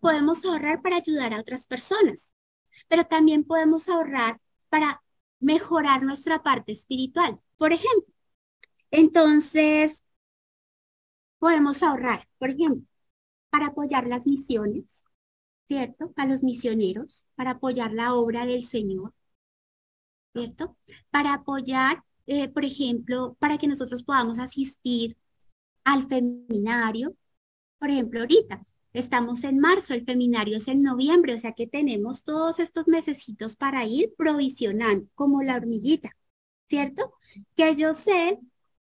podemos ahorrar para ayudar a otras personas, pero también podemos ahorrar para mejorar nuestra parte espiritual. Por ejemplo, entonces, podemos ahorrar, por ejemplo, para apoyar las misiones, ¿cierto? A los misioneros, para apoyar la obra del Señor, ¿cierto? Para apoyar, eh, por ejemplo, para que nosotros podamos asistir al feminario. Por ejemplo, ahorita estamos en marzo, el feminario es en noviembre, o sea que tenemos todos estos mesecitos para ir provisionando, como la hormiguita, ¿cierto? Que yo sé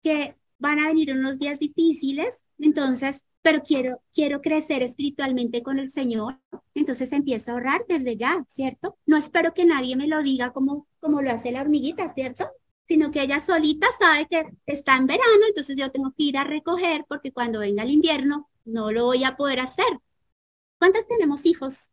que van a venir unos días difíciles, entonces, pero quiero, quiero crecer espiritualmente con el Señor, entonces empiezo a ahorrar desde ya, ¿cierto? No espero que nadie me lo diga como, como lo hace la hormiguita, ¿cierto? sino que ella solita sabe que está en verano, entonces yo tengo que ir a recoger porque cuando venga el invierno no lo voy a poder hacer. ¿Cuántas tenemos hijos?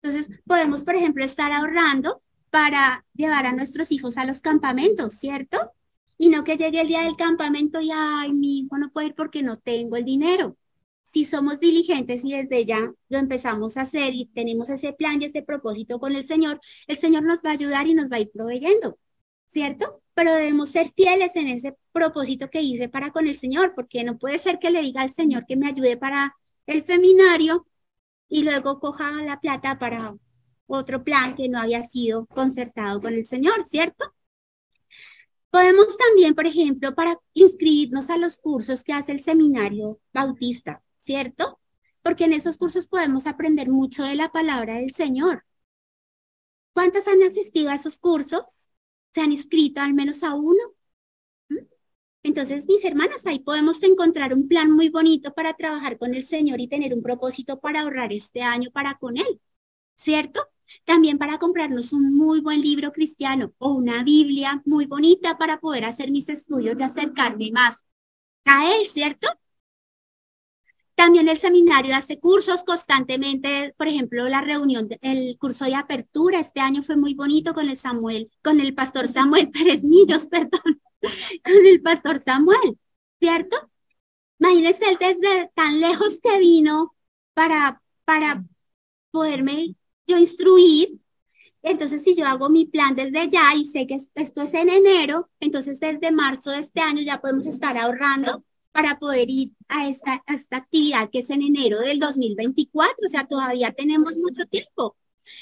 Entonces podemos, por ejemplo, estar ahorrando para llevar a nuestros hijos a los campamentos, ¿cierto? Y no que llegue el día del campamento y, ay, mi hijo no puede ir porque no tengo el dinero. Si somos diligentes y desde ya lo empezamos a hacer y tenemos ese plan y ese propósito con el Señor, el Señor nos va a ayudar y nos va a ir proveyendo. ¿cierto? Pero debemos ser fieles en ese propósito que hice para con el Señor, porque no puede ser que le diga al Señor que me ayude para el feminario y luego coja la plata para otro plan que no había sido concertado con el Señor, ¿cierto? Podemos también, por ejemplo, para inscribirnos a los cursos que hace el seminario bautista, ¿cierto? Porque en esos cursos podemos aprender mucho de la palabra del Señor. ¿Cuántas han asistido a esos cursos? se han inscrito al menos a uno. ¿Mm? Entonces, mis hermanas, ahí podemos encontrar un plan muy bonito para trabajar con el Señor y tener un propósito para ahorrar este año para con Él, ¿cierto? También para comprarnos un muy buen libro cristiano o una Biblia muy bonita para poder hacer mis estudios y acercarme más a Él, ¿cierto? También el seminario hace cursos constantemente, por ejemplo, la reunión, el curso de apertura este año fue muy bonito con el Samuel, con el pastor Samuel Pérez Niños, perdón, con el pastor Samuel, ¿cierto? Imagínense él desde tan lejos que vino para, para poderme yo instruir. Entonces, si yo hago mi plan desde ya y sé que esto es en enero, entonces desde marzo de este año ya podemos estar ahorrando para poder ir a esta, a esta actividad que es en enero del 2024. O sea, todavía tenemos mucho tiempo.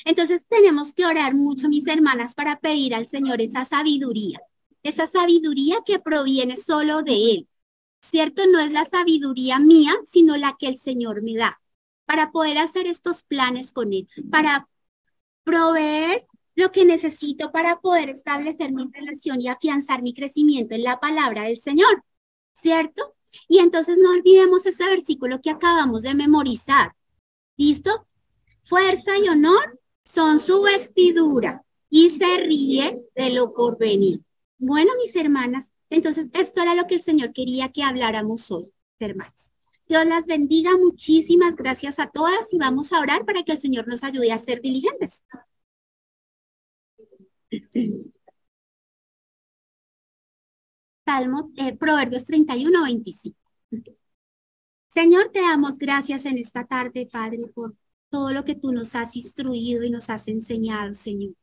Entonces tenemos que orar mucho, mis hermanas, para pedir al Señor esa sabiduría, esa sabiduría que proviene solo de Él. ¿Cierto? No es la sabiduría mía, sino la que el Señor me da para poder hacer estos planes con Él, para proveer lo que necesito para poder establecer mi relación y afianzar mi crecimiento en la palabra del Señor. ¿Cierto? Y entonces no olvidemos ese versículo que acabamos de memorizar. ¿Listo? Fuerza y honor son su vestidura y se ríe de lo por venir. Bueno, mis hermanas, entonces esto era lo que el Señor quería que habláramos hoy, hermanas. Dios las bendiga, muchísimas gracias a todas y vamos a orar para que el Señor nos ayude a ser diligentes. Salmo, eh, Proverbios 31, 25. Señor, te damos gracias en esta tarde, Padre, por todo lo que tú nos has instruido y nos has enseñado, Señor.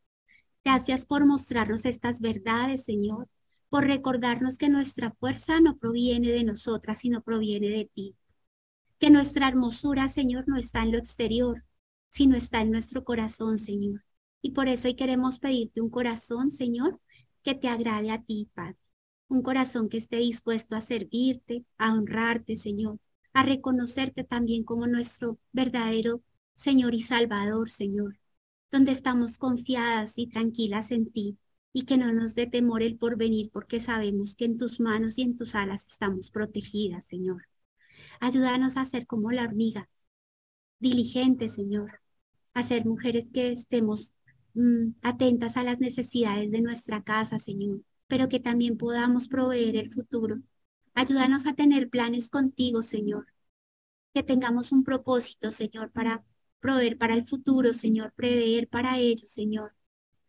Gracias por mostrarnos estas verdades, Señor, por recordarnos que nuestra fuerza no proviene de nosotras, sino proviene de ti. Que nuestra hermosura, Señor, no está en lo exterior, sino está en nuestro corazón, Señor. Y por eso hoy queremos pedirte un corazón, Señor, que te agrade a ti, Padre. Un corazón que esté dispuesto a servirte, a honrarte, Señor, a reconocerte también como nuestro verdadero Señor y Salvador, Señor, donde estamos confiadas y tranquilas en ti y que no nos dé temor el porvenir porque sabemos que en tus manos y en tus alas estamos protegidas, Señor. Ayúdanos a ser como la hormiga, diligentes, Señor, a ser mujeres que estemos mm, atentas a las necesidades de nuestra casa, Señor, pero que también podamos proveer el futuro. Ayúdanos a tener planes contigo, Señor, que tengamos un propósito, Señor, para proveer para el futuro, Señor, prever para ellos, Señor.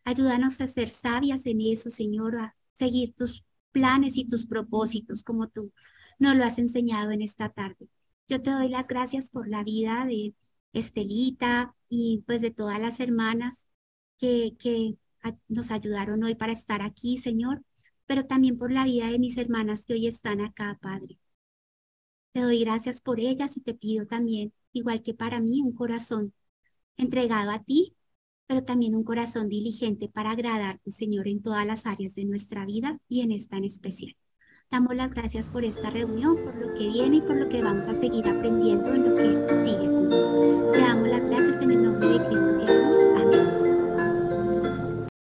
Ayúdanos a ser sabias en eso, Señor, a seguir tus planes y tus propósitos como tú nos lo has enseñado en esta tarde. Yo te doy las gracias por la vida de Estelita y pues de todas las hermanas que, que nos ayudaron hoy para estar aquí, Señor, pero también por la vida de mis hermanas que hoy están acá, Padre. Te doy gracias por ellas y te pido también igual que para mí, un corazón entregado a ti, pero también un corazón diligente para agradarte, Señor, en todas las áreas de nuestra vida y en esta en especial. Damos las gracias por esta reunión, por lo que viene y por lo que vamos a seguir aprendiendo en lo que sigue, Señor. Te damos las gracias en el nombre de Cristo Jesús.